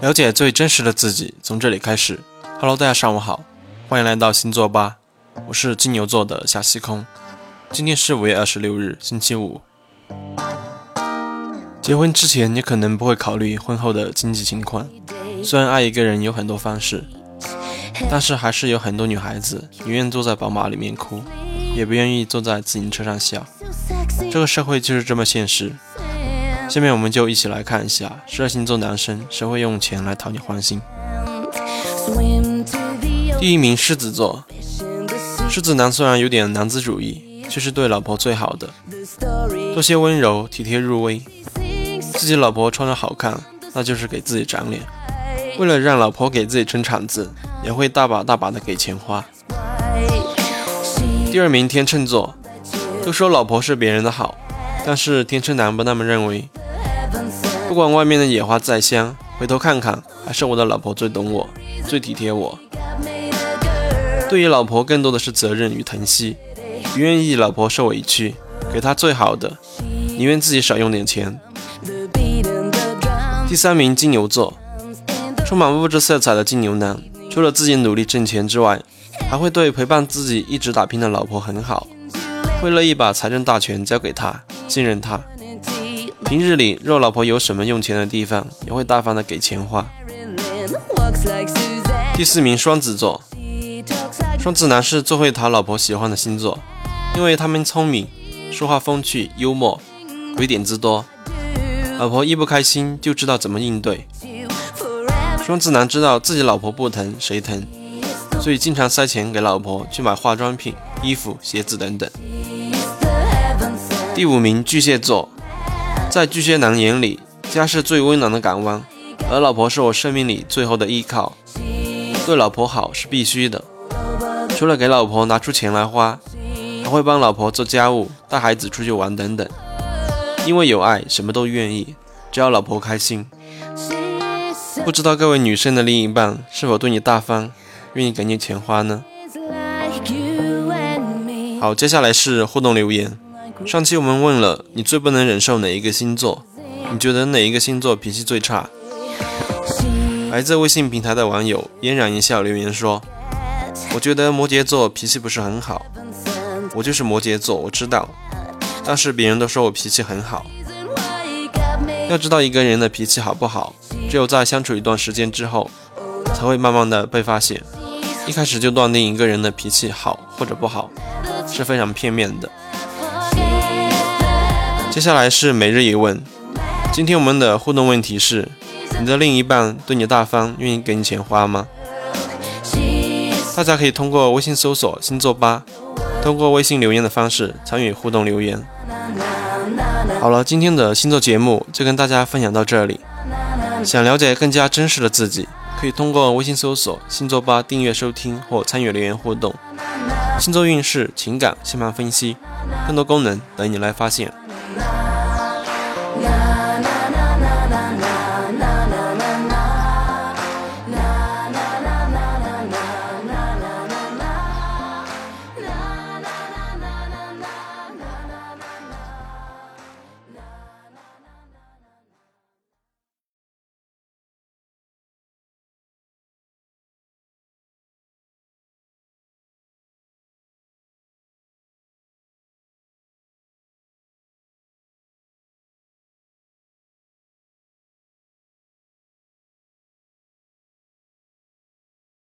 了解最真实的自己，从这里开始。Hello，大家上午好，欢迎来到星座吧，我是金牛座的夏西空。今天是五月二十六日，星期五。结婚之前，你可能不会考虑婚后的经济情况。虽然爱一个人有很多方式，但是还是有很多女孩子宁愿坐在宝马里面哭，也不愿意坐在自行车上笑。这个社会就是这么现实。下面我们就一起来看一下十二星座男生谁会用钱来讨你欢心。第一名狮子座，狮子男虽然有点男子主义，却是对老婆最好的，多些温柔体贴入微。自己老婆穿着好看，那就是给自己长脸。为了让老婆给自己撑场子，也会大把大把的给钱花。第二名天秤座，都说老婆是别人的好，但是天秤男不那么认为。不管外面的野花再香，回头看看，还是我的老婆最懂我，最体贴我。对于老婆，更多的是责任与疼惜，不愿意老婆受委屈，给她最好的，宁愿自己少用点钱。第三名金牛座，充满物质色彩的金牛男，除了自己努力挣钱之外，还会对陪伴自己一直打拼的老婆很好，会乐意把财政大权交给她，信任她。平日里，若老婆有什么用钱的地方，也会大方的给钱花。第四名，双子座。双子男是最会讨老婆喜欢的星座，因为他们聪明，说话风趣幽默，鬼点子多。老婆一不开心，就知道怎么应对。双子男知道自己老婆不疼谁疼，所以经常塞钱给老婆去买化妆品、衣服、鞋子等等。第五名，巨蟹座。在巨蟹男眼里，家是最温暖的港湾，而老婆是我生命里最后的依靠。对老婆好是必须的，除了给老婆拿出钱来花，还会帮老婆做家务、带孩子出去玩等等。因为有爱，什么都愿意，只要老婆开心。不知道各位女生的另一半是否对你大方，愿意给你钱花呢？好，接下来是互动留言。上期我们问了你最不能忍受哪一个星座？你觉得哪一个星座脾气最差？来自微信平台的网友嫣然一笑留言说：“我觉得摩羯座脾气不是很好。我就是摩羯座，我知道，但是别人都说我脾气很好。要知道一个人的脾气好不好，只有在相处一段时间之后，才会慢慢的被发现。一开始就断定一个人的脾气好或者不好，是非常片面的。”接下来是每日一问，今天我们的互动问题是：你的另一半对你大方，愿意给你钱花吗？大家可以通过微信搜索“星座吧”，通过微信留言的方式参与互动留言。好了，今天的星座节目就跟大家分享到这里。想了解更加真实的自己，可以通过微信搜索“星座吧”订阅收听或参与留言互动。星座运势、情感、星盘分析，更多功能等你来发现。